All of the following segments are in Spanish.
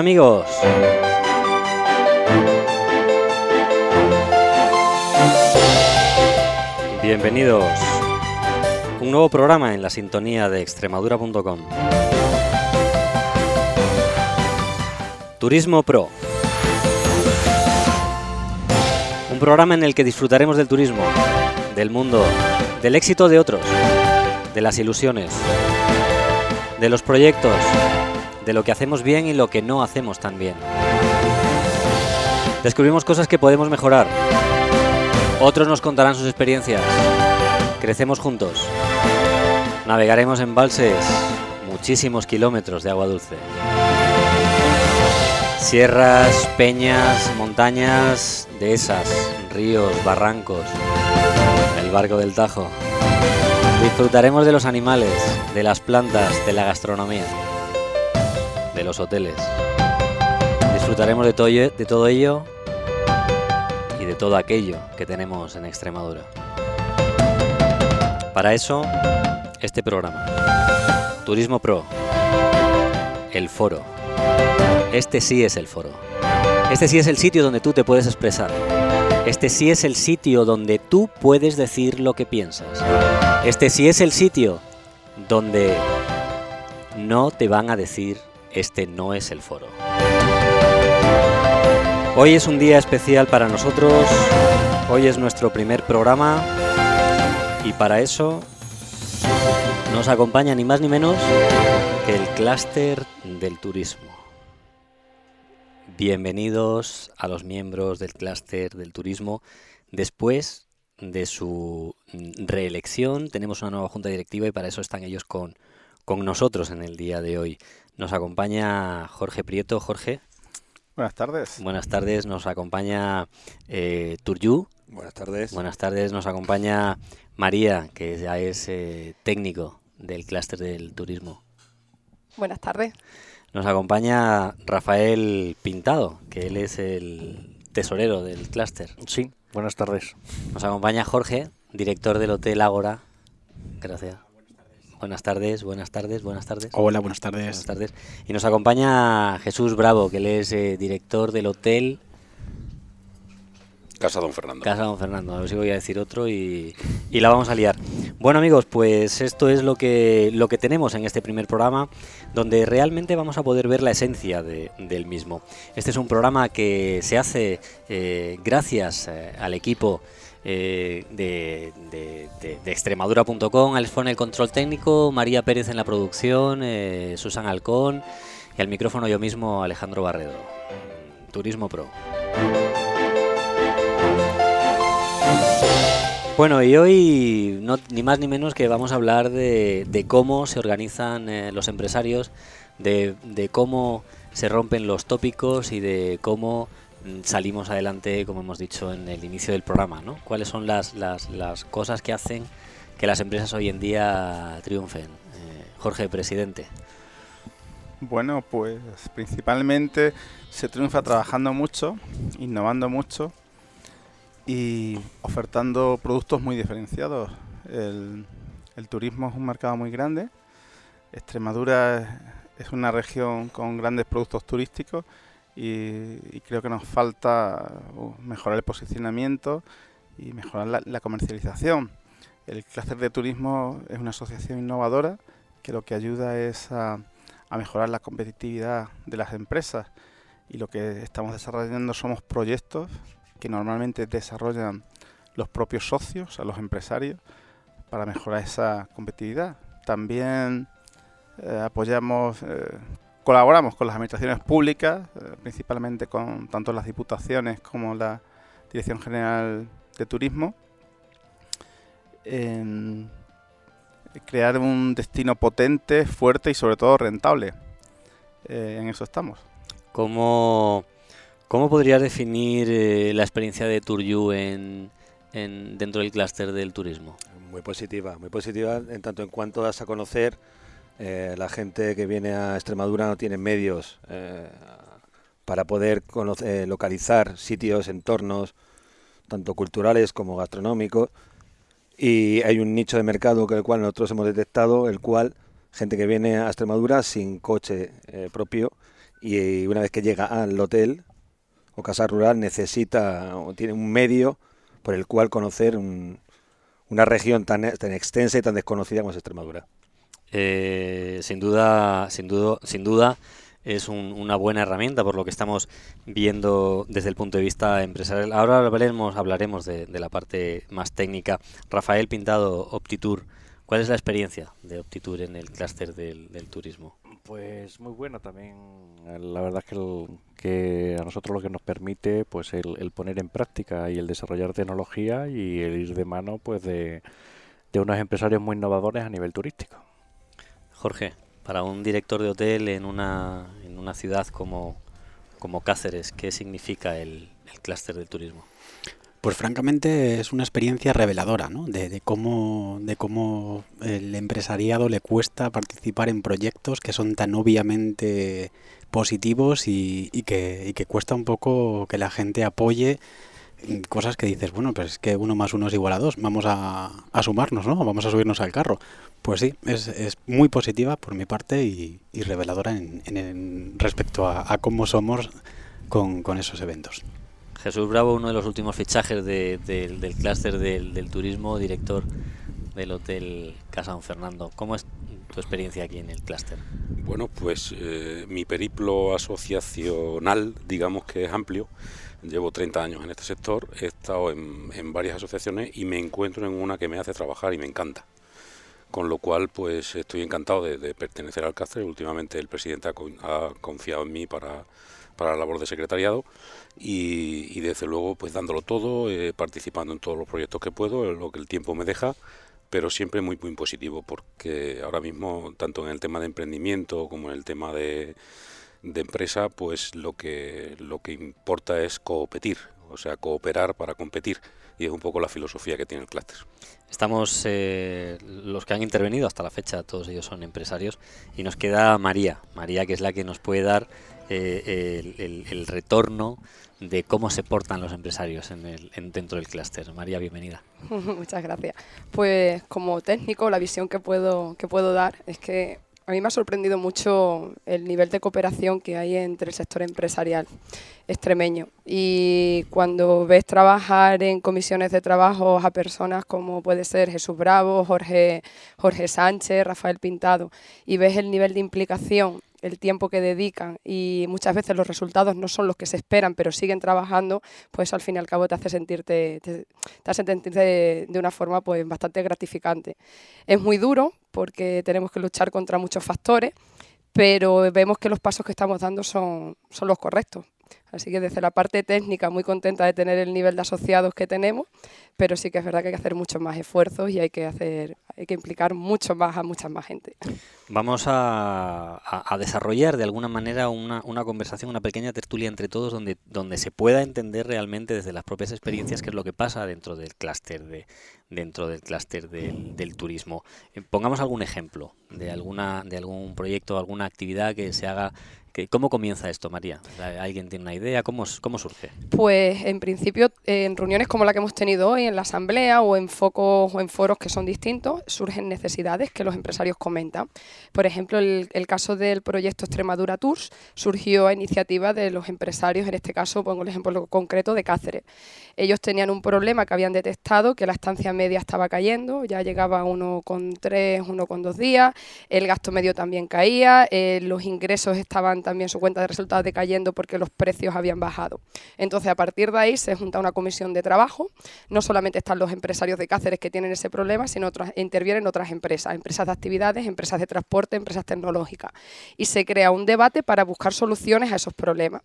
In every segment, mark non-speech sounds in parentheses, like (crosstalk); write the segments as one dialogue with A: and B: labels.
A: Amigos. Bienvenidos. Un nuevo programa en la sintonía de extremadura.com. Turismo Pro. Un programa en el que disfrutaremos del turismo, del mundo, del éxito de otros, de las ilusiones, de los proyectos, de lo que hacemos bien y lo que no hacemos tan bien. Descubrimos cosas que podemos mejorar. Otros nos contarán sus experiencias. Crecemos juntos. Navegaremos en balses muchísimos kilómetros de agua dulce. Sierras, peñas, montañas, dehesas, ríos, barrancos, el barco del Tajo. Disfrutaremos de los animales, de las plantas, de la gastronomía, de los hoteles. Disfrutaremos de todo, de todo ello y de todo aquello que tenemos en Extremadura. Para eso, este programa. Turismo Pro. El foro. Este sí es el foro. Este sí es el sitio donde tú te puedes expresar. Este sí es el sitio donde tú puedes decir lo que piensas. Este sí es el sitio donde no te van a decir este no es el foro. Hoy es un día especial para nosotros. Hoy es nuestro primer programa y para eso nos acompaña ni más ni menos que el clúster del turismo. Bienvenidos a los miembros del clúster del turismo. Después de su reelección tenemos una nueva junta directiva y para eso están ellos con, con nosotros en el día de hoy. Nos acompaña Jorge Prieto. Jorge,
B: Buenas tardes.
A: buenas tardes. Nos acompaña eh, Turyu.
C: Buenas tardes.
A: Buenas tardes. Nos acompaña María, que ya es eh, técnico del clúster del turismo.
D: Buenas tardes.
A: Nos acompaña Rafael Pintado, que él es el tesorero del clúster.
C: Sí, buenas tardes.
A: Nos acompaña Jorge, director del Hotel Ágora. Gracias. Buenas tardes, buenas tardes, buenas tardes.
B: Hola, buenas tardes.
A: Buenas tardes. Y nos acompaña Jesús Bravo, que él es eh, director del Hotel
C: Casa Don Fernando.
A: Casa Don Fernando. A ver si voy a decir otro y, y la vamos a liar. Bueno amigos, pues esto es lo que, lo que tenemos en este primer programa, donde realmente vamos a poder ver la esencia de- del mismo. Este es un programa que se hace eh, gracias eh, al equipo eh, de, Extremadura.com, Alex en el control técnico, María Pérez en la producción, eh, Susan Alcón y al micrófono yo mismo, Alejandro Barredo. Turismo Pro. Bueno, y hoy no, ni más ni menos que vamos a hablar de, cómo se organizan eh, los empresarios, de, cómo se rompen los tópicos y de cómo salimos adelante, como hemos dicho en el inicio del programa, ¿no? ¿Cuáles son las, las, cosas que hacen que las empresas hoy en día triunfen? Eh, Jorge, presidente.
B: Bueno, pues principalmente se triunfa trabajando mucho, innovando mucho y ofertando productos muy diferenciados. El turismo es un mercado muy grande. Extremadura es una región con grandes productos turísticos y, creo que nos falta uh, mejorar el posicionamiento y mejorar la, comercialización. El clúster de turismo es una asociación innovadora que lo que ayuda es a, a mejorar la competitividad de las empresas y lo que estamos desarrollando somos proyectos que normalmente desarrollan los propios socios, sea, los empresarios, para mejorar esa competitividad. También eh, apoyamos, eh, colaboramos con las administraciones públicas, eh, principalmente con tanto las diputaciones como la Dirección General de Turismo, en crear un destino potente, fuerte y sobre todo rentable. Eh, en eso estamos.
A: ¿Cómo, cómo podrías definir eh, la experiencia de Turyu en, en- dentro del clúster del turismo?
C: Muy positiva, muy positiva en tanto en cuanto das a conocer eh, la gente que viene a Extremadura no tiene medios eh, para poder conocer, localizar sitios, entornos, tanto culturales como gastronómicos. Y hay un nicho de mercado que el cual nosotros hemos detectado, el cual gente que viene a Extremadura sin coche eh, propio y una vez que llega al hotel o casa rural necesita o tiene un medio por el cual conocer una región tan, tan, extensa y tan desconocida como es Extremadura.
A: Eh, sin duda, sin duda, sin duda es una buena herramienta por lo que estamos viendo desde el punto de vista empresarial. Ahora hablaremos, hablaremos de, la parte más técnica. Rafael Pintado, Optitour. ¿Cuál es la experiencia de Optitour en el clúster del, turismo?
E: Pues muy buena también. La verdad es que, a nosotros lo que nos permite pues el, poner en práctica y el desarrollar tecnología y el ir de mano pues de unos empresarios muy innovadores a nivel turístico.
A: Jorge, para un director de hotel en una, en una ciudad como, como Cáceres, ¿qué significa el, el clúster del turismo?
F: Pues francamente es una experiencia reveladora, ¿no? De, cómo, de cómo el empresariado le cuesta participar en proyectos que son tan obviamente positivos y, y, que, y que cuesta un poco que la gente apoye cosas que dices, bueno, pues es que uno más uno es igual a dos, vamos a, a sumarnos, ¿no? Vamos a subirnos al carro. Pues sí, es, es muy positiva por mi parte y, reveladora en, respecto a, cómo somos con, esos eventos.
A: Jesús Bravo, uno de los últimos fichajes del clúster del, turismo, director del Hotel Casa Don Fernando. ¿Cómo es tu experiencia aquí en el clúster?
G: Bueno, pues eh, mi periplo asociacional, digamos que es amplio. Llevo 30 años en este sector, he estado en, en varias asociaciones y me encuentro en una que me hace trabajar y me encanta con lo cual pues estoy encantado de, pertenecer al CASTRE. Últimamente el presidente ha, confiado en mí para, la labor de secretariado y, desde luego pues dándolo todo, eh, participando en todos los proyectos que puedo, lo que el tiempo me deja, pero siempre muy muy positivo porque ahora mismo tanto en el tema de emprendimiento como en el tema de, de empresa pues lo que lo que importa es competir, o sea cooperar para competir y es un poco la filosofía que tiene el clúster.
A: Estamos, eh, los que han intervenido hasta la fecha, todos ellos son empresarios, y nos queda María, María que es la que nos puede dar eh, el, retorno de cómo se portan los empresarios en el, dentro del clúster. María, bienvenida. (laughs)
D: Muchas gracias. Pues como técnico, la visión que puedo, que puedo dar es que a mí me ha sorprendido mucho el nivel de cooperación que hay entre el sector empresarial extremeño. Y cuando ves trabajar en comisiones de trabajo a personas como puede ser Jesús Bravo, Jorge, Jorge Sánchez, Rafael Pintado, y ves el nivel de implicación el tiempo que dedican y muchas veces los resultados no son los que se esperan, pero siguen trabajando, pues al fin y al cabo te hace sentirte, te, hace sentirte de, una forma pues bastante gratificante. Es muy duro porque tenemos que luchar contra muchos factores, pero vemos que los pasos que estamos dando son, son los correctos. Así que desde la parte técnica muy contenta de tener el nivel de asociados que tenemos, pero sí que es verdad que hay que hacer muchos más esfuerzos y hay que hacer, hay que implicar mucho más a mucha más gente.
A: Vamos a, desarrollar de alguna manera una, conversación, una pequeña tertulia entre todos donde, donde se pueda entender realmente desde las propias experiencias qué es lo que pasa dentro del clúster de, dentro del clúster del, del, turismo. Eh, pongamos algún ejemplo de alguna de algún proyecto, alguna actividad que se haga ¿Cómo comienza esto, María? ¿Alguien tiene una idea? ¿Cómo, ¿Cómo surge?
D: Pues en principio, en reuniones como la que hemos tenido hoy, en la asamblea o en focos o en foros que son distintos, surgen necesidades que los empresarios comentan. Por ejemplo, el, caso del proyecto Extremadura Tours surgió a iniciativa de los empresarios, en este caso pongo el ejemplo concreto de Cáceres. Ellos tenían un problema que habían detectado, que la estancia media estaba cayendo, ya llegaba uno con dos días, el gasto medio también caía, eh, los ingresos estaban también su cuenta de resultados decayendo porque los precios habían bajado. Entonces, a partir de ahí se junta una comisión de trabajo. No solamente están los empresarios de Cáceres que tienen ese problema, sino otras, intervienen otras empresas, empresas de actividades, empresas de transporte, empresas tecnológicas. Y se crea un debate para buscar soluciones a esos problemas.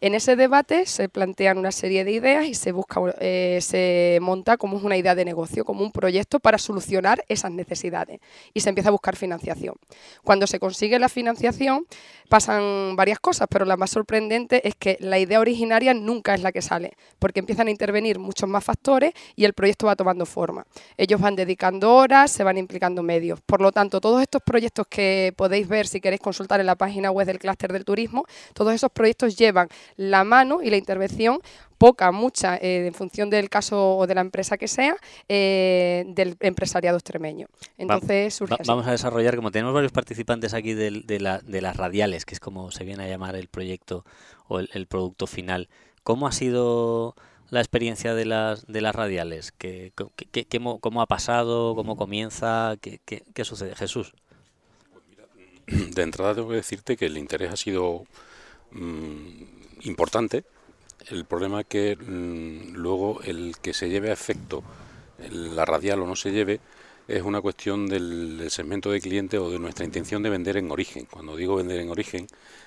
D: En ese debate se plantean una serie de ideas y se busca, eh, se monta como una idea de negocio, como un proyecto para solucionar esas necesidades. Y se empieza a buscar financiación. Cuando se consigue la financiación, pasan varias cosas, pero la más sorprendente es que la idea originaria nunca es la que sale, porque empiezan a intervenir muchos más factores y el proyecto va tomando forma. Ellos van dedicando horas, se van implicando medios. Por lo tanto, todos estos proyectos que podéis ver si queréis consultar en la página web del clúster del turismo, todos esos proyectos llevan la mano y la intervención poca, mucha, eh, en función del caso o de la empresa que sea, eh, del empresariado extremeño. Entonces surge
A: Va-
D: así.
A: vamos a desarrollar, como tenemos varios participantes aquí de, la- de las radiales, que es como se viene a llamar el proyecto o el, el producto final, ¿cómo ha sido la experiencia de las, de las radiales? ¿Qué, qué- qué- qué mo- ¿Cómo ha pasado? ¿Cómo comienza? ¿Qué, qué- qué sucede? Jesús.
G: De entrada tengo que decirte que el interés ha sido mm, importante. El problema es que mm, luego el que se lleve a efecto la radial o no se lleve es una cuestión del, del segmento de cliente o de nuestra intención de vender en origen. Cuando digo vender en origen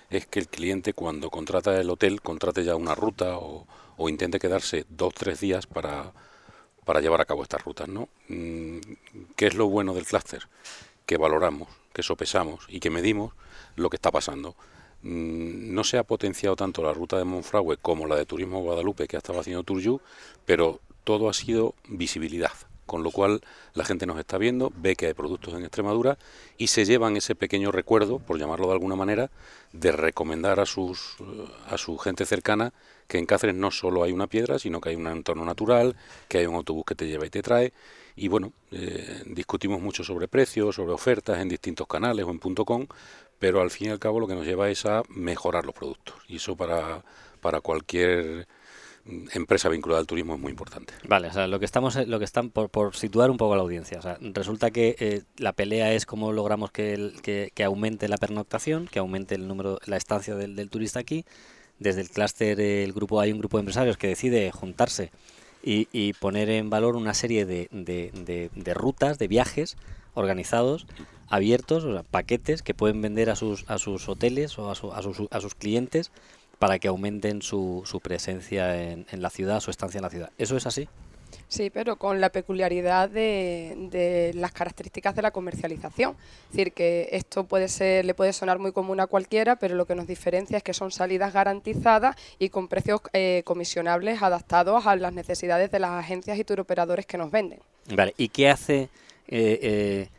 G: es que el cliente cuando contrata el hotel contrate ya una ruta o, o intente quedarse dos tres días para, para llevar a cabo estas rutas, ¿no? Mm, ¿Qué es lo bueno del clúster? Que valoramos, que sopesamos y que medimos lo que está pasando. Mm, No se ha potenciado tanto la ruta de Monfragüe como la de Turismo Guadalupe que ha estado haciendo Turju, pero todo ha sido visibilidad, con lo cual la gente nos está viendo, ve que hay productos en Extremadura y se llevan ese pequeño recuerdo, por llamarlo de alguna manera, de recomendar a sus a su gente cercana que en Cáceres no solo hay una piedra, sino que hay un entorno natural, que hay un autobús que te lleva y te trae. Y bueno, eh, discutimos mucho sobre precios, sobre ofertas en distintos canales o en punto .com, pero al fin y al cabo lo que nos lleva es a mejorar los productos. Y eso para, para cualquier mm, empresa vinculada al turismo es muy importante.
A: Vale, o sea, lo que estamos, lo que están por, por situar un poco la audiencia. O sea, resulta que eh, la pelea es cómo logramos que, el- que, que aumente la pernoctación, que aumente el número, la estancia del, turista aquí. Desde el clúster, eh, el grupo, hay un grupo de empresarios que decide juntarse y, y poner en valor una serie de- de- de rutas, de viajes organizados, abiertos, o sea, paquetes que pueden vender a sus, a sus hoteles o a, su- a sus, a sus clientes para que aumenten su, su presencia en, en la ciudad, su estancia en la ciudad. ¿Eso es así?
D: Sí, pero con la peculiaridad de, de las características de la comercialización. Es decir, que esto puede ser, le puede sonar muy común a cualquiera, pero lo que nos diferencia es que son salidas garantizadas y con precios eh, comisionables adaptados a las necesidades de las agencias y turoperadores que nos venden.
A: Vale, ¿y qué hace, eh, eh,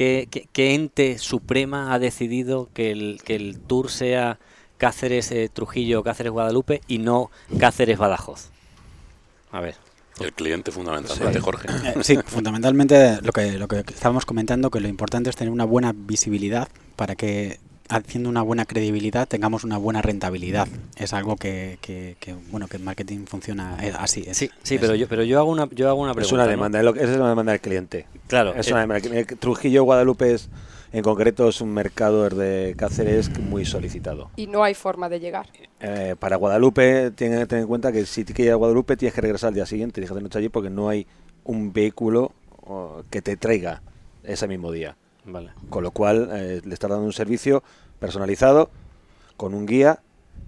A: qué, qué- qué ente suprema ha decidido que el, que el tour sea Cáceres eh, Trujillo, Cáceres Guadalupe y no Cáceres Badajoz? A ver.
G: El cliente fundamentalmente, Jorge.
F: Eh, (laughs) sí, fundamentalmente lo que, lo que estábamos comentando, que lo importante es tener una buena visibilidad para que haciendo una buena credibilidad tengamos una buena rentabilidad. Es algo que, que, que, bueno, que en marketing funciona así. es-
A: Sí, sí,
F: es-
A: pero yo, pero yo hago una, yo hago una pregunta.
C: Es una
A: ¿no?
C: demanda, es lo que- esa es una demanda del cliente.
A: Claro,
C: Es una demanda. Eh, Trujillo Guadalupe es, en concreto es un mercado de Cáceres muy solicitado.
D: Y no hay forma de llegar.
C: Eh, para Guadalupe, tienen que tener en cuenta que si quieres ir a Guadalupe tienes que regresar al día siguiente dejar de noche allí porque no hay un vehículo que te traiga ese mismo día. Con lo cual eh, le estás dando un servicio personalizado con un guía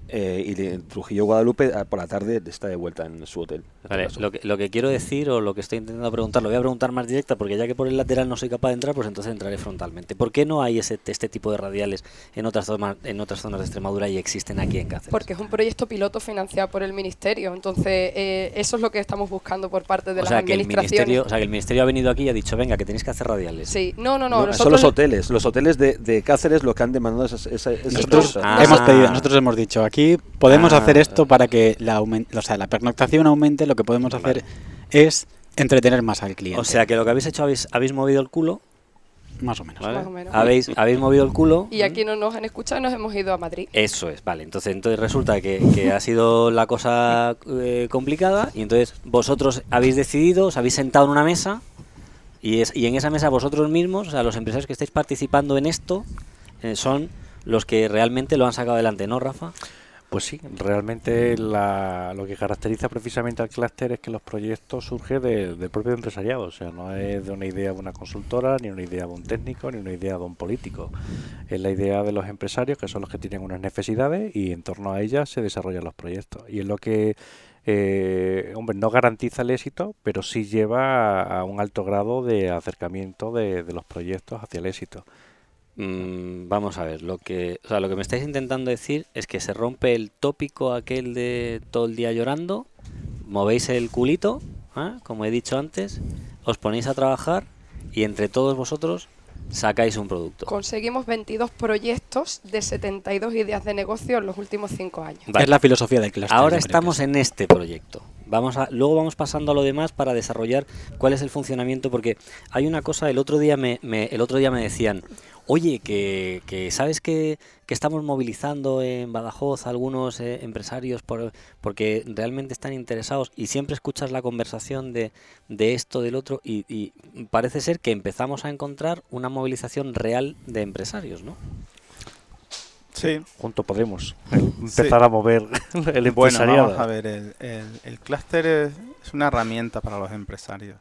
C: eh, y de- Trujillo Guadalupe ah, por la tarde está de vuelta en su hotel. este
A: Vale, lo que, lo que quiero decir o lo que estoy intentando preguntar, lo voy a preguntar más directa porque ya que por el lateral no soy capaz de entrar, pues entonces entraré frontalmente. ¿Por qué no hay ese, este tipo de radiales en otras, zonas, en otras zonas de Extremadura y existen aquí en Cáceres?
D: Porque es un proyecto piloto financiado por el Ministerio. Entonces, eh, eso es lo que estamos buscando por parte de
A: o
D: las
A: sea, que el ministerio, o sea, que el ministerio ha venido aquí y ha dicho, venga, que tenéis que hacer radiales.
D: Sí, no, no, no.
C: No,
D: nosotros
C: son los
D: le-
C: hoteles, los hoteles de, de Cáceres los que han demandado esas, esa- esas
F: Nosotros
C: cosas.
A: Ah.
F: hemos pedido, nosotros hemos dicho aquí podemos
A: Ah.
F: hacer esto para que la, o sea, la pernoctación aumente. Lo que podemos hacer es entretener más al cliente.
A: O sea, que lo que habéis hecho, habéis, habéis movido el culo,
F: más o menos.
A: ¿vale?
D: Más o menos.
A: Habéis, habéis movido el culo.
D: Y aquí no nos han escuchado y nos hemos ido a Madrid.
A: Eso es, vale. Entonces, entonces resulta que, que ha sido la cosa eh, complicada y entonces vosotros habéis decidido, os habéis sentado en una mesa y, es, y en esa mesa vosotros mismos, o sea, los empresarios que estáis participando en esto, eh, son los que realmente lo han sacado adelante, ¿no, Rafa?
E: Pues sí, realmente la- lo que caracteriza precisamente al clúster es que los proyectos surgen de- del propio empresariado, o sea, no es de una idea de una consultora, ni una idea de un técnico, ni una idea de un político. Es la idea de los empresarios, que son los que tienen unas necesidades y en torno a ellas se desarrollan los proyectos. Y es lo que, eh, hombre, no garantiza el éxito, pero sí lleva a, a un alto grado de acercamiento de, de los proyectos hacia el éxito.
A: Mm, vamos a ver, lo que, o sea, lo que me estáis intentando decir es que se rompe el tópico aquel de todo el día llorando, movéis el culito, ¿ah? como he dicho antes, os ponéis a trabajar y entre todos vosotros sacáis un producto.
D: Conseguimos 22 proyectos de 72 ideas de negocio en los últimos 5 años.
A: Vale.
F: Es la filosofía del cluster.
A: Ahora estamos en este proyecto. Vamos a, luego vamos pasando a lo demás para desarrollar cuál es el funcionamiento, porque hay una cosa, el otro día me, me- el otro día me decían, oye, que, que sabes que, que estamos movilizando en Badajoz a algunos eh, empresarios por, porque realmente están interesados y siempre escuchas la conversación de, de esto, del otro, y, y parece ser que empezamos a encontrar una movilización real de empresarios, ¿no?
B: Sí,
E: Junto podemos empezar a mover el
B: Bueno,
E: empresariado.
B: vamos a ver, el, el, el clúster es, es una herramienta para los empresarios.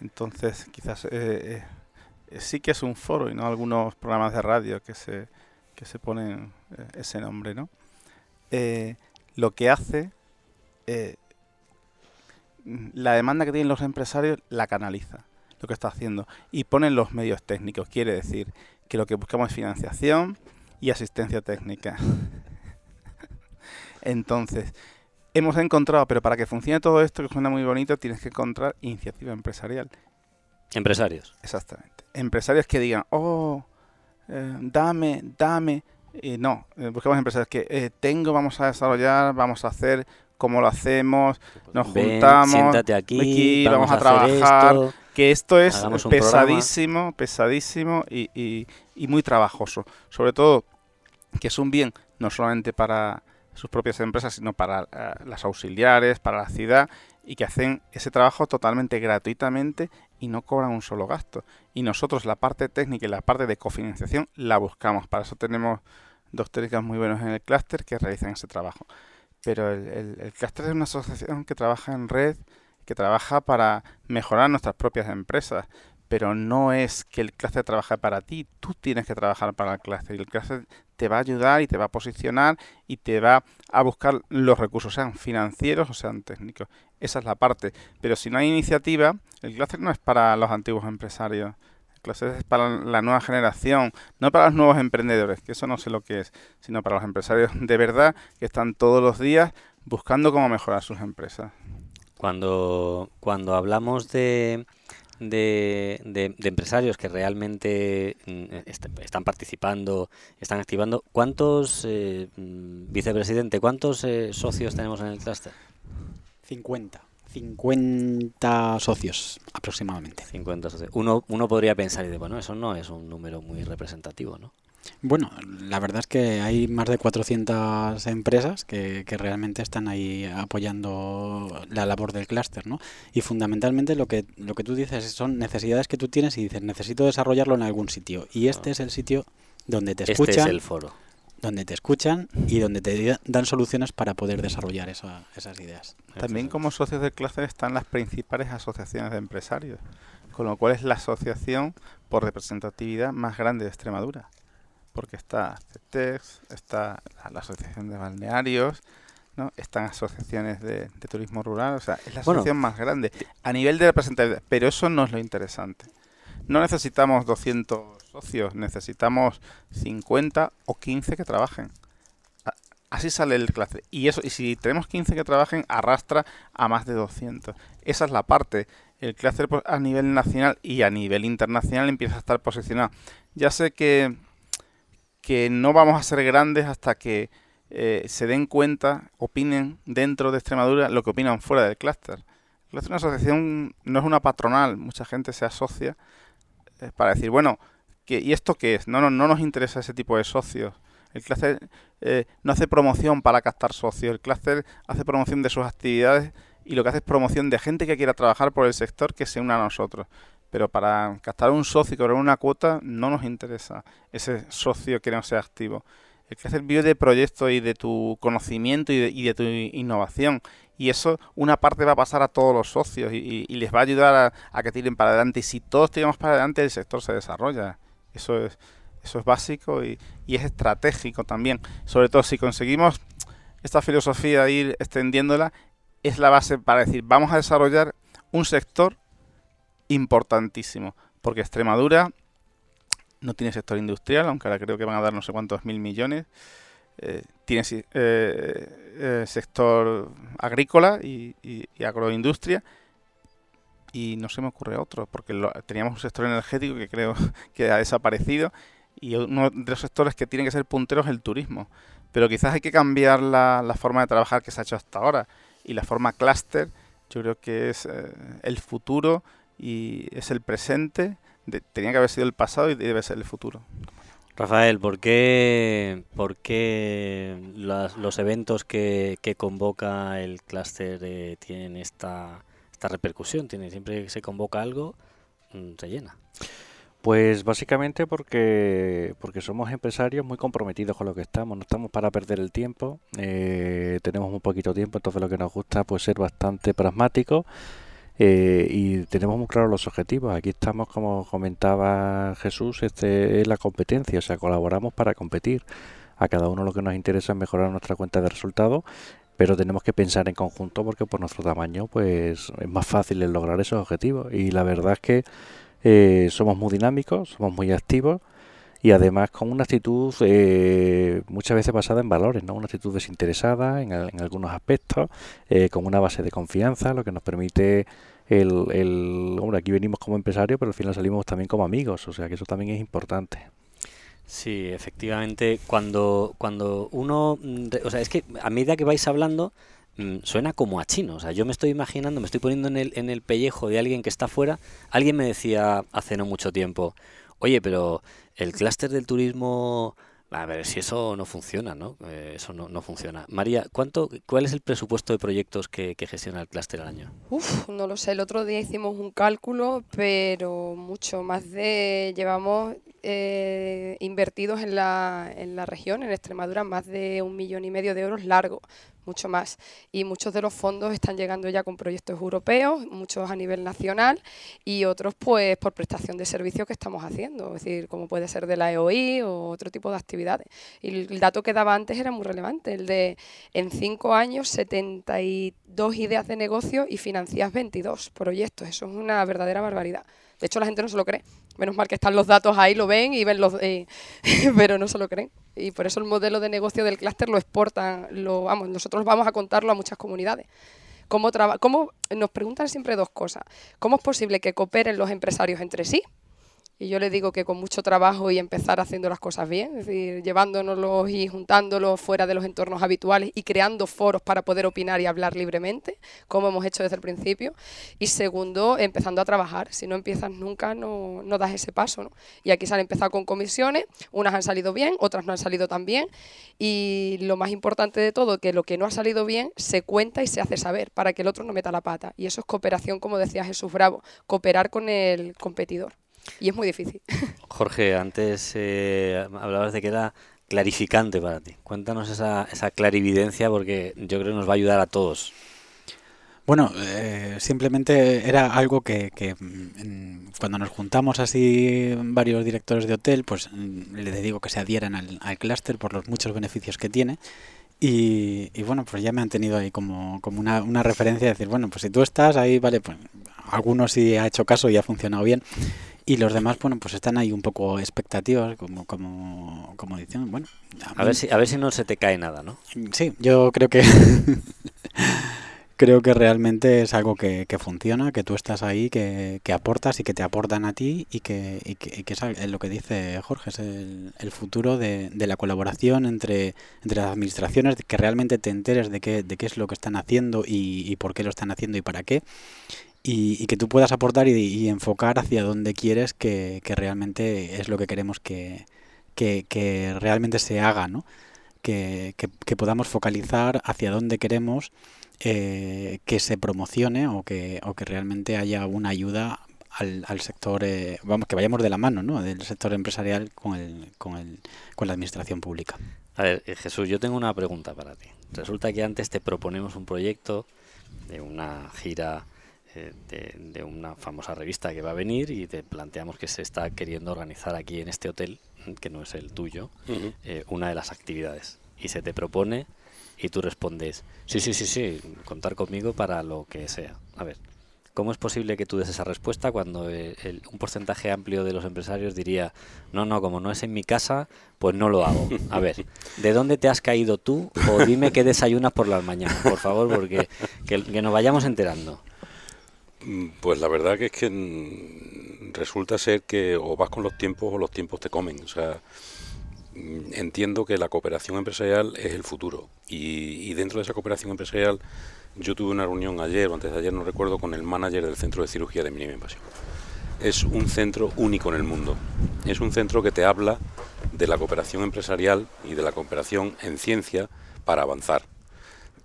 B: Entonces, quizás eh, eh, sí que es un foro y no algunos programas de radio que se, que se ponen eh, ese nombre, ¿no? Eh, lo que hace, la demanda que tienen los empresarios la canaliza, lo que está haciendo, y ponen los medios técnicos. Quiere decir que lo que buscamos es financiación y asistencia técnica. (laughs) Entonces, hemos encontrado, pero para que funcione todo esto, que suena muy bonito, tienes que encontrar iniciativa empresarial.
A: Empresarios.
B: Exactamente. Empresarios que digan, oh, eh, dame, dame. Y no, eh, buscamos empresarios que eh, tengo, vamos a desarrollar, vamos a hacer, cómo lo hacemos, nos
A: Ven,
B: juntamos,
A: siéntate aquí,
B: aquí,
A: vamos,
B: vamos a trabajar,
A: esto.
B: que esto es pesadísimo, pesadísimo y, y- y muy trabajoso. Sobre todo que es un bien no solamente para sus propias empresas, sino para eh, las auxiliares, para la ciudad, y que hacen ese trabajo totalmente gratuitamente y no cobran un solo gasto. Y nosotros la parte técnica y la parte de cofinanciación la buscamos. Para eso tenemos dos técnicos muy buenos en el clúster que realizan ese trabajo. Pero el, el, el clúster es una asociación que trabaja en red, que trabaja para mejorar nuestras propias empresas. Pero no es que el clúster trabaje para ti, tú tienes que trabajar para el clúster. Y el clúster te va a ayudar y te va a posicionar y te va a buscar los recursos, sean financieros o sean técnicos. Esa es la parte. Pero si no hay iniciativa, el clúster no es para los antiguos empresarios. El clúster es para la nueva generación, no para los nuevos emprendedores, que eso no sé lo que es, sino para los empresarios de verdad que están todos los días buscando cómo mejorar sus empresas.
A: Cuando, cuando hablamos de, de, de- de empresarios que realmente mm, est- están participando, están activando, ¿cuántos, eh, mm, vicepresidente, cuántos eh, socios tenemos en el clúster?
F: 50. 50 socios aproximadamente.
A: 50 socios. Uno, uno podría pensar y de, bueno, eso no es un número muy representativo, ¿no?
F: Bueno, la verdad es que hay más de 400 empresas que, que realmente están ahí apoyando la labor del clúster, ¿no? Y fundamentalmente lo que, lo que tú dices son necesidades que tú tienes y dices, necesito desarrollarlo en algún sitio. Y este es el sitio donde te
A: Este
F: escuchan,
A: es el foro.
F: donde te escuchan y donde te dan soluciones para poder desarrollar esa- esas ideas.
B: También como socios del clúster están las principales asociaciones de empresarios, con lo cual es la asociación por representatividad más grande de Extremadura. Porque está CETEX, está la, la Asociación de Balnearios, ¿no? están asociaciones de, de turismo rural, o sea, es la
A: Bueno.
B: asociación más grande a nivel de representatividad, pero eso no es lo interesante. No necesitamos 200 socios, necesitamos 50 o 15 que trabajen. Así sale el clase. Y eso y si tenemos 15 que trabajen, arrastra a más de 200. Esa es la parte. El clúster pues, a nivel nacional y a nivel internacional empieza a estar posicionado. Ya sé que, que no vamos a ser grandes hasta que eh, se den cuenta, opinen dentro de Extremadura lo que opinan fuera del clúster. El clúster es una asociación, no es una patronal. Mucha gente se asocia eh, para decir, bueno, ¿qué- ¿y esto qué es? No, no, no nos interesa ese tipo de socios. El clúster eh, no hace promoción para captar socios. El clúster hace promoción de sus actividades y lo que hace es promoción de gente que quiera trabajar por el sector que se una a nosotros. Pero para captar un socio y cobrar una cuota no nos interesa ese socio que no sea activo. El clúster vive de proyectos y de tu conocimiento y de, tu innovación. Y eso, una parte va a pasar a todos los socios y, y- les va a ayudar a, que tiren para adelante. Y si todos tiramos para adelante, el sector se desarrolla. Eso es, eso es básico y, y es estratégico también. Sobre todo si conseguimos esta filosofía ir extendiéndola, es la base para decir, vamos a desarrollar un sector importantísimo. Porque Extremadura no tiene sector industrial, aunque ahora creo que van a dar no sé cuántos mil millones. Eh, tiene eh, eh, sector agrícola y, agroindustria. y no se me ocurre otro, porque teníamos un sector energético que creo (laughs) que ha desaparecido y uno de los sectores que tienen que ser punteros es el turismo. Pero quizás hay que cambiar la, forma de trabajar que se ha hecho hasta ahora y la forma clúster yo creo que es el futuro y es el presente, tenía que haber sido el pasado y debe ser el futuro.
A: Rafael, ¿por qué, por qué los eventos que, que, convoca el clúster eh, tienen esta, esta repercusión? Tiene, siempre que se convoca algo, mm, se llena.
E: Pues básicamente porque, porque somos empresarios muy comprometidos con lo que estamos, no estamos para perder el tiempo, eh, tenemos un poquito tiempo, entonces lo que nos gusta pues ser bastante pragmáticos eh, y tenemos muy claros los objetivos. Aquí estamos, como comentaba Jesús, este es la competencia, o sea, colaboramos para competir. A cada uno lo que nos interesa es mejorar nuestra cuenta de resultados, pero tenemos que pensar en conjunto porque por nuestro tamaño pues es más fácil lograr esos objetivos. Y la verdad es que eh, somos muy dinámicos, somos muy activos y además con una actitud eh, muchas veces basada en valores, ¿no? una actitud desinteresada en, algunos aspectos, eh, con una base de confianza, lo que nos permite el, el, hombre, aquí venimos como empresarios, pero al final salimos también como amigos, o sea que eso también es importante.
A: Sí, efectivamente, cuando, cuando uno, o sea, es que a medida que vais hablando, Mm, suena como a chino. O sea, yo me estoy imaginando, me estoy poniendo en el, en el pellejo de alguien que está fuera. Alguien me decía hace no mucho tiempo, oye, pero el clúster del turismo... A ver, si eso no funciona, ¿no? Eh, eso no, no, funciona. María, ¿cuánto, ¿cuál es el presupuesto de proyectos que, que gestiona el clúster al año?
D: Uf, no lo sé. El otro día hicimos un cálculo, pero mucho más de... Llevamos eh, invertidos en la, en la región, en Extremadura, más de un millón y medio de euros largo mucho más. Y muchos de los fondos están llegando ya con proyectos europeos, muchos a nivel nacional y otros pues por prestación de servicios que estamos haciendo, es decir, como puede ser de la EOI o otro tipo de actividades. Y el dato que daba antes era muy relevante, el de en cinco años 72 ideas de negocio y financias 22 proyectos. Eso es una verdadera barbaridad. De hecho, la gente no se lo cree. Menos mal que están los datos ahí, lo ven y ven los, eh, (laughs) pero no se lo creen. Y por eso el modelo de negocio del clúster lo exportan, lo, vamos, nosotros vamos a contarlo a muchas comunidades. ¿Cómo, ¿Cómo nos preguntan siempre dos cosas? ¿Cómo es posible que cooperen los empresarios entre sí? Y yo le digo que con mucho trabajo y empezar haciendo las cosas bien, es decir, llevándonos y juntándolos fuera de los entornos habituales y creando foros para poder opinar y hablar libremente, como hemos hecho desde el principio. Y segundo, empezando a trabajar. Si no empiezas nunca, no, no das ese paso. ¿no? Y aquí se han empezado con comisiones, unas han salido bien, otras no han salido tan bien. Y lo más importante de todo, que lo que no ha salido bien se cuenta y se hace saber para que el otro no meta la pata. Y eso es cooperación, como decía Jesús Bravo, cooperar con el competidor. Y es muy difícil. (laughs)
A: Jorge, antes eh, hablabas de que era clarificante para ti. Cuéntanos esa, esa clarividencia porque yo creo que nos va a ayudar a todos.
F: Bueno, eh, simplemente era algo que, que mm, cuando nos juntamos así varios directores de hotel, pues mm, les digo que se adhieran al, al clúster por los muchos beneficios que tiene. Y, y, bueno, pues ya me han tenido ahí como, como una, una referencia de decir, bueno, pues si tú estás ahí, vale, pues algunos sí ha hecho caso y ha funcionado bien. Y los demás, bueno, pues están ahí un poco expectativos, como, como, como dicen, bueno.
A: A, ver si, a ver si no se te cae nada, ¿no?
F: Sí, yo creo que (laughs) creo que realmente es algo que, que, funciona, que tú estás ahí, que, que, aportas y que te aportan a ti y que, y que, que es lo que dice Jorge, es el, el futuro de, de, la colaboración entre, entre las administraciones, que realmente te enteres de qué, de qué es lo que están haciendo y, y por qué lo están haciendo y para qué y, que tú puedas aportar y, enfocar hacia donde quieres que, realmente es lo que queremos que, que, realmente se haga, ¿no? Que, podamos focalizar hacia dónde queremos eh, que se promocione o que, o que realmente haya una ayuda al, al sector, eh, vamos, que vayamos de la mano, ¿no? Del sector empresarial con, el, con, el, con la administración pública.
A: A ver, eh, Jesús, yo tengo una pregunta para ti. Resulta que antes te proponemos un proyecto de una gira de, una famosa revista que va a venir y te planteamos que se está queriendo organizar aquí en este hotel, que no es el tuyo, eh, una de las actividades. Y se te propone y tú respondes, sí, sí, sí, sí, contar conmigo para lo que sea. A ver, ¿cómo es posible que tú des esa respuesta cuando el, un porcentaje amplio de los empresarios diría, no, no, como no es en mi casa, pues no lo hago? A ver, ¿de dónde te has caído tú? O dime qué desayunas por las mañanas, por favor, porque que nos vayamos enterando.
G: Mm, Pues la verdad es que mm, resulta ser que o vas con los tiempos o los tiempos te comen. O sea, mm, entiendo que la cooperación empresarial es el futuro. Y, dentro de esa cooperación empresarial, yo tuve una reunión ayer o antes de ayer, no recuerdo, con el manager del centro de cirugía de mínima invasión. Es un centro único en el mundo. Es un centro que te habla de la cooperación empresarial y de la cooperación en ciencia para avanzar.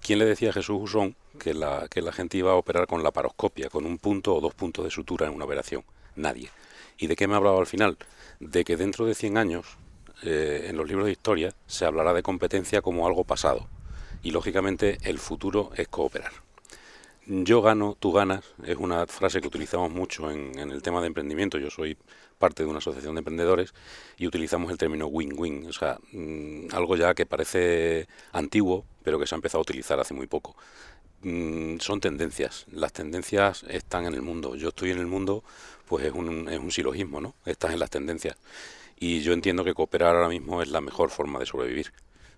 G: ¿Quién le decía a Jesús Usón que la, que la gente iba a operar con la paroscopia, con un punto o dos puntos de sutura en una operación? Nadie. ¿Y de qué me ha hablado al final? De que dentro de 100 años, eh, en los libros de historia, se hablará de competencia como algo pasado. Y lógicamente el futuro es cooperar. Yo gano, tú ganas, es una frase que utilizamos mucho en, el tema de emprendimiento. Yo soy parte de una asociación de emprendedores y utilizamos el término win-win, o sea, mm, algo ya que parece antiguo, pero que se ha empezado a utilizar hace muy poco. Mm, son tendencias, las tendencias están en el mundo. Yo estoy en el mundo, pues es un, es un silogismo, ¿no? Estás en las tendencias. Y yo entiendo que cooperar ahora mismo es la mejor forma de sobrevivir,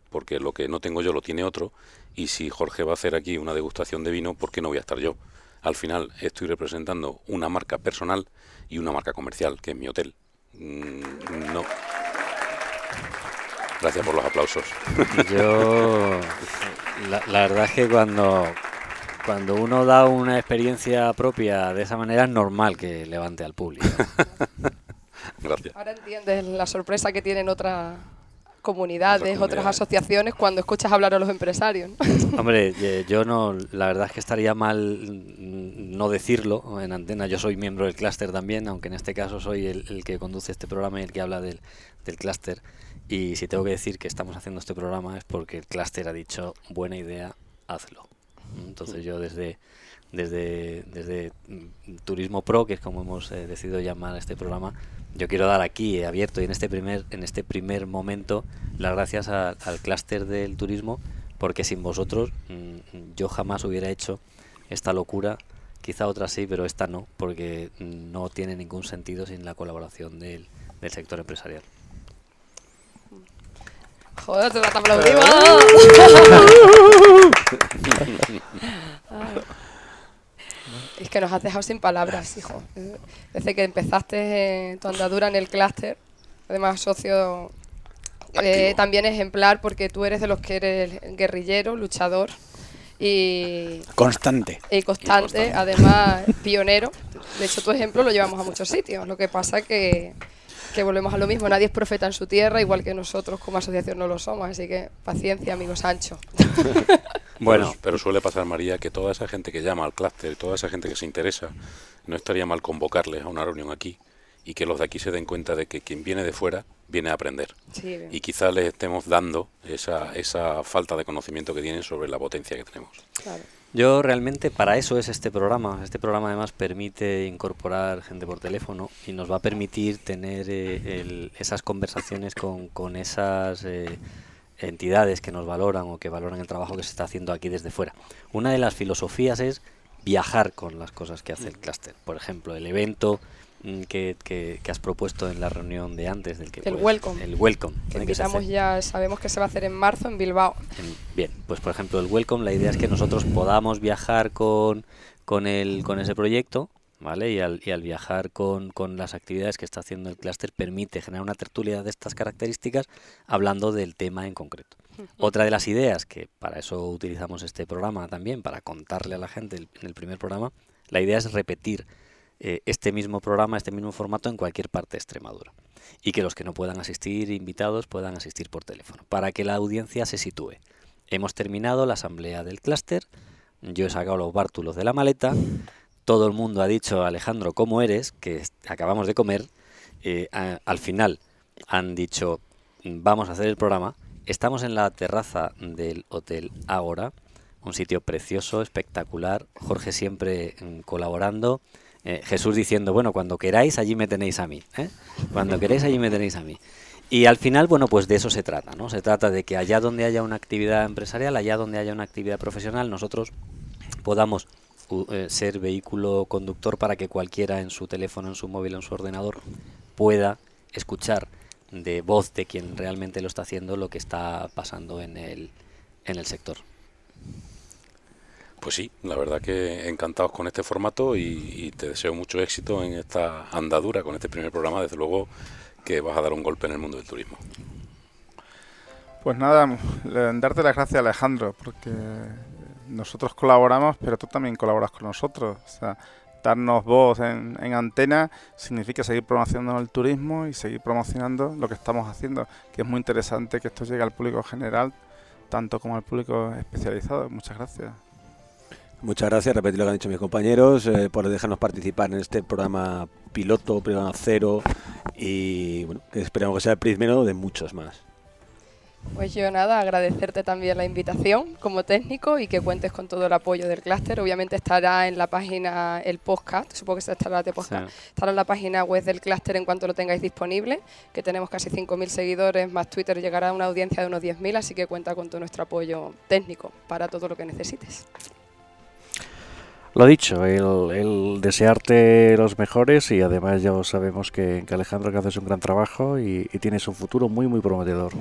G: porque lo que no tengo yo lo tiene otro, y si Jorge va a hacer aquí una degustación de vino, ¿por qué no voy a estar yo? Al final estoy representando una marca personal y una marca comercial, que es mi hotel. Mm, no. Gracias por los aplausos.
A: Yo, la, la verdad es que cuando, cuando uno da una experiencia propia de esa manera es normal que levante al público. (laughs)
G: Gracias.
D: Ahora entiendes la sorpresa que tienen otras comunidades,
G: Otras
D: asociaciones cuando escuchas hablar a los empresarios. ¿no? (laughs)
A: Hombre, eh, yo no, la verdad es que estaría mal no decirlo en antena. Yo soy miembro del clúster también, aunque en este caso soy el, el que conduce este programa y el que habla del, del clúster. Y si tengo que decir que estamos haciendo este programa es porque el clúster ha dicho, buena idea, hazlo. Entonces yo desde, desde, desde mm, Turismo Pro, que es como hemos eh, decidido llamar este programa, yo quiero dar aquí eh, abierto y en este primer, en este primer momento las gracias al clúster del turismo, porque sin vosotros mm, yo jamás hubiera hecho esta locura. Quizá otra sí, pero esta no, porque no tiene ningún sentido sin la colaboración del, del sector empresarial.
D: Joder, te la aplaudimos. Es que nos has dejado sin palabras, hijo. Desde que empezaste eh, tu andadura en el clúster, además socio eh, también ejemplar porque tú eres de los que eres guerrillero, luchador y,
F: Constante.
D: y constante,
G: constante.
D: además pionero. De hecho, tu ejemplo lo llevamos a muchos sitios. Lo que pasa que, que volvemos a lo mismo. Nadie es profeta en su tierra, igual que nosotros como asociación no lo somos. Así que paciencia, amigo Sancho. (laughs)
A: Bueno,
G: Pero, pero suele pasar, María, que toda esa gente que llama al clúster, toda esa gente que se interesa, no estaría mal convocarles a una reunión aquí y que los de aquí se den cuenta de que quien viene de fuera viene a aprender.
D: Sí,
G: Y quizá les estemos dando esa, esa falta de conocimiento que tienen sobre la potencia que tenemos.
D: claro.
A: Yo realmente para eso es este programa. Este programa además permite incorporar gente por teléfono y nos va a permitir tener eh, el- esas conversaciones con, con esas eh, entidades que nos valoran o que valoran el trabajo que se está haciendo aquí desde fuera. Una de las filosofías es viajar con las cosas que hace el clúster. Por ejemplo, el evento mm, que, que- que has propuesto en la reunión de antes del que
D: El
A: pues,
D: welcome.
A: el welcome
D: Que invitamos ya, sabemos que se va a hacer en marzo en Bilbao.
A: en- Bien, pues por ejemplo el Welcome, la idea es que nosotros podamos viajar con, con, el, con ese proyecto, ¿vale? Y al, y al viajar con, con las actividades que está haciendo el clúster permite generar una tertulia de estas características hablando del tema en concreto. Otra de las ideas, que para eso utilizamos este programa también, para contarle a la gente en el primer programa, la idea es repetir eh, este mismo programa, este mismo formato en cualquier parte de Extremadura. Y que los que no puedan asistir, invitados, puedan asistir por teléfono, para que la audiencia se sitúe. Hemos terminado la asamblea del clúster, yo he sacado los bártulos de la maleta, todo el mundo ha dicho, Alejandro, ¿cómo eres? Que acabamos de comer. eh, a- al final han dicho, vamos a hacer el programa. Estamos en la terraza del Hotel Ágora, un sitio precioso, espectacular. Jorge siempre mm, colaborando. Eh, Jesús diciendo, bueno, cuando queráis, allí me tenéis a mí. ¿eh? Cuando queráis, allí me tenéis a mí. Y al final, bueno, pues de eso se trata, ¿no? Se trata de que allá donde haya una actividad empresarial, allá donde haya una actividad profesional, nosotros podamos eh, ser vehículo conductor para que cualquiera en su teléfono, en su móvil, en su ordenador pueda escuchar de voz de quien realmente lo está haciendo lo que está pasando en el, en el sector.
G: Pues sí, la verdad que encantados con este formato y, te deseo mucho éxito en esta andadura con este primer programa. Desde luego que vas a dar un golpe en el mundo del turismo.
B: Pues nada, darte las gracias Alejandro, porque nosotros colaboramos, pero tú también colaboras con nosotros. O sea, darnos voz en, en, antena significa seguir promocionando el turismo y seguir promocionando lo que estamos haciendo, que es muy interesante que esto llegue al público general, tanto como al público especializado. Muchas gracias.
C: Muchas gracias, repetir lo que han dicho mis compañeros, eh, por dejarnos participar en este programa piloto, programa cero, y bueno, que esperamos que sea el primero de muchos más.
D: Pues yo nada, agradecerte también la invitación como técnico y que cuentes con todo el apoyo del clúster. Obviamente estará en la página el podcast, supongo que estará de podcast, estará en la página web del clúster en cuanto lo tengáis disponible, que tenemos casi 5.000 seguidores, más Twitter llegará a una audiencia de unos 10.000, así que cuenta con todo nuestro apoyo técnico para todo lo que necesites.
E: Lo dicho, el, desearte los mejores y además ya sabemos que, Alejandro que haces un gran trabajo y, y tienes un futuro muy muy prometedor.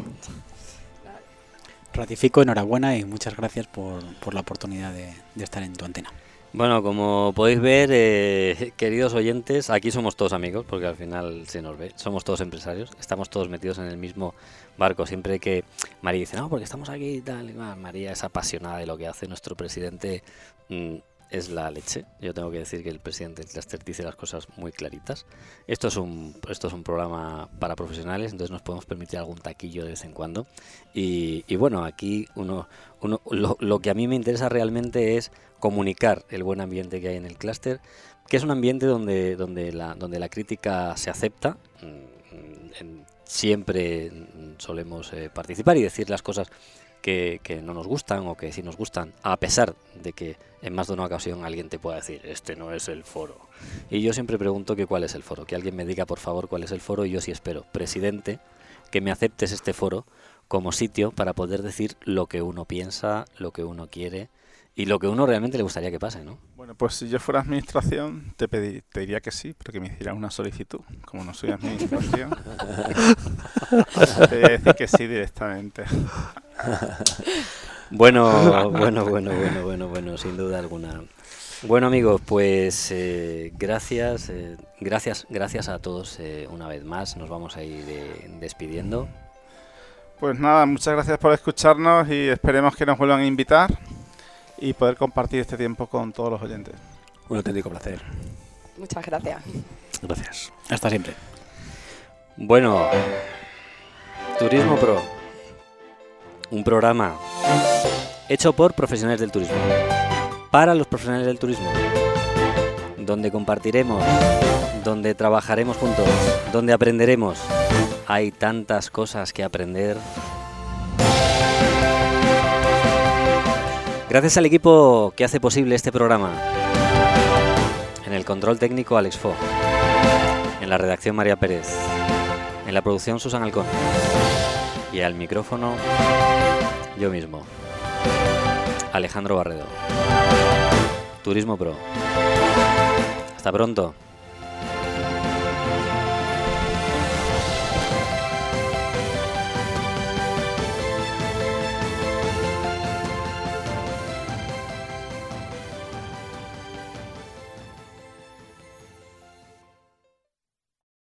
F: Ratifico, enhorabuena y muchas gracias por, por la oportunidad de, estar en tu antena.
A: Bueno, como podéis ver, eh, queridos oyentes, aquí somos todos amigos, porque al final se nos ve, somos todos empresarios, estamos todos metidos en el mismo barco. Siempre que María dice, no, porque estamos aquí y tal, María es apasionada de lo que hace nuestro presidente. Mm, es la leche. Yo tengo que decir que el presidente del cluster dice las cosas muy claritas. Esto es un esto es un programa para profesionales, entonces nos podemos permitir algún taquillo de vez en cuando. Y, bueno, aquí uno, uno lo, que a mí me interesa realmente es comunicar el buen ambiente que hay en el clúster, que es un ambiente donde, donde, la, donde la crítica se acepta. Mm, siempre solemos eh, participar y decir las cosas que, no nos gustan o que sí nos gustan, a pesar de que en más de una ocasión alguien te pueda decir, este no es el foro. Y yo siempre pregunto que cuál es el foro, que alguien me diga por favor cuál es el foro y yo sí espero, presidente, que me aceptes este foro como sitio para poder decir lo que uno piensa, lo que uno quiere y lo que uno realmente le gustaría que pase, ¿no?
B: Bueno, pues si yo fuera administración, te, pedí, te diría que sí, pero que me hicieran una solicitud. Como no soy administración, te voy a decir que sí directamente. (laughs)
A: bueno, bueno, bueno, bueno, bueno, bueno, sin duda alguna. Bueno amigos, pues eh, gracias, eh, gracias, gracias a todos eh, una vez más. Nos vamos a ir despidiendo.
B: Pues nada, muchas gracias por escucharnos y esperemos que nos vuelvan a invitar y poder compartir este tiempo con todos los oyentes.
C: Un auténtico placer.
D: Muchas gracias.
E: Gracias.
F: Hasta siempre.
A: Bueno, Turismo Pro. Un programa hecho por profesionales del turismo. Para los profesionales del turismo. Donde compartiremos, donde trabajaremos juntos, donde aprenderemos. Hay tantas cosas que aprender Gracias al equipo que hace posible este programa. En el control técnico Alex Fo. En la redacción María Pérez. En la producción Susan Alcón. Y al micrófono yo mismo. Alejandro Barredo. Turismo Pro. Hasta pronto.